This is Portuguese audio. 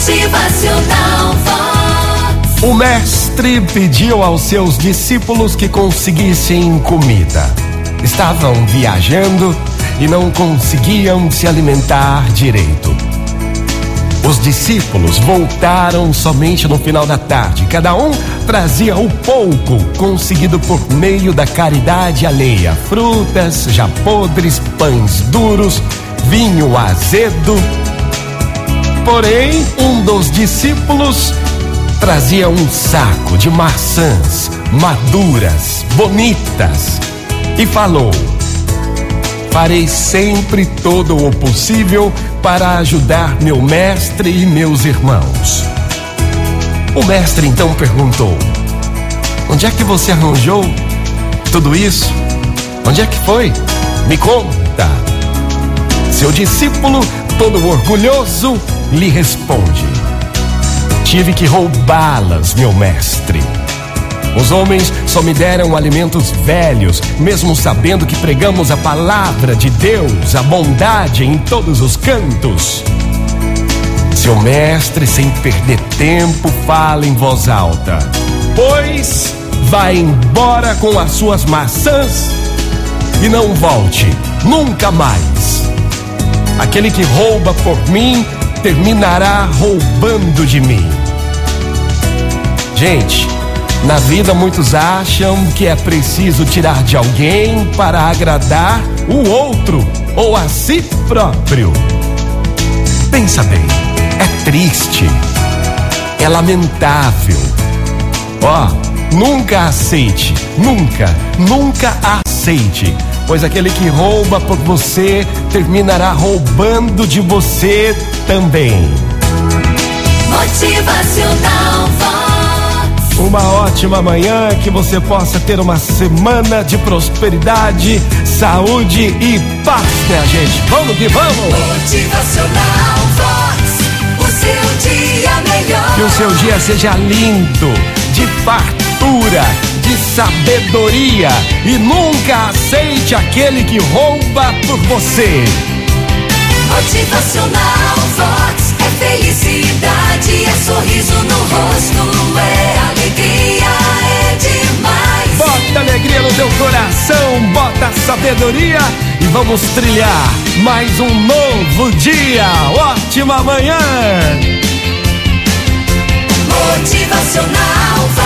Motivacional Vox. O mestre pediu aos seus discípulos que conseguissem comida. Estavam viajando e não conseguiam se alimentar direito. Os discípulos voltaram somente no final da tarde. Cada um trazia o pouco conseguido por meio da caridade alheia: frutas já podres, pães duros, vinho azedo. Porém, um dos discípulos trazia um saco de maçãs maduras, bonitas, e falou: Farei sempre todo o possível para ajudar meu mestre e meus irmãos. O mestre então perguntou: Onde é que você arranjou tudo isso? Onde é que foi? Me conta. Seu discípulo, todo orgulhoso, lhe responde: Tive que roubá-las, meu mestre. Os homens só me deram alimentos velhos, mesmo sabendo que pregamos a palavra de Deus, a bondade em todos os cantos. Seu mestre, sem perder tempo, fala em voz alta: Pois vá embora com as suas maçãs e não volte nunca mais. Aquele que rouba por mim terminará roubando de mim. Gente, na vida muitos acham que é preciso tirar de alguém para agradar o outro ou a si próprio. Pensa bem, é triste, é lamentável. Ó, nunca aceite, nunca, nunca aceite, pois aquele que rouba por você terminará roubando de você também. Motivacional Vox. Uma ótima manhã, que você possa ter uma semana de prosperidade, saúde e paz, minha gente. Vamos que vamos! Motivacional Vox. O seu dia melhor. Que o seu dia seja lindo, de fartura, de sabedoria e nunca aceite aquele que rouba por você. Motivacional sabedoria e vamos trilhar mais um novo dia. Ótima manhã! Motivacional.